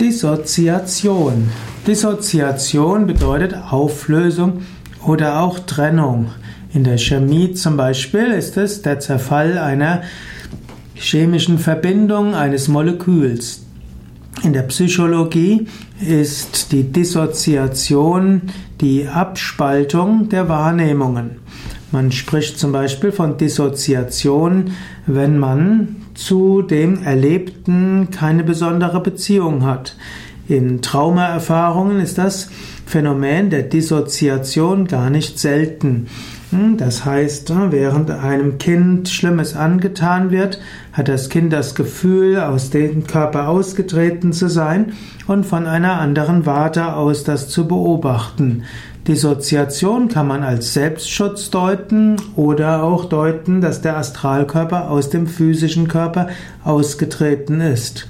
Dissoziation. Dissoziation bedeutet Auflösung oder auch Trennung. In der Chemie zum Beispiel ist es der Zerfall einer chemischen Verbindung eines Moleküls. In der Psychologie ist die Dissoziation die Abspaltung der Wahrnehmungen. Man spricht zum Beispiel von Dissoziation, wenn man zu dem Erlebten keine besondere Beziehung hat. In Traumaerfahrungen ist das Phänomen der Dissoziation gar nicht selten. Hm, das heißt, während einem Kind Schlimmes angetan wird, hat das Kind das Gefühl, aus dem Körper ausgetreten zu sein und von einer anderen Warte aus das zu beobachten. Dissoziation kann man als Selbstschutz deuten oder auch deuten, dass der Astralkörper aus dem physischen Körper ausgetreten ist.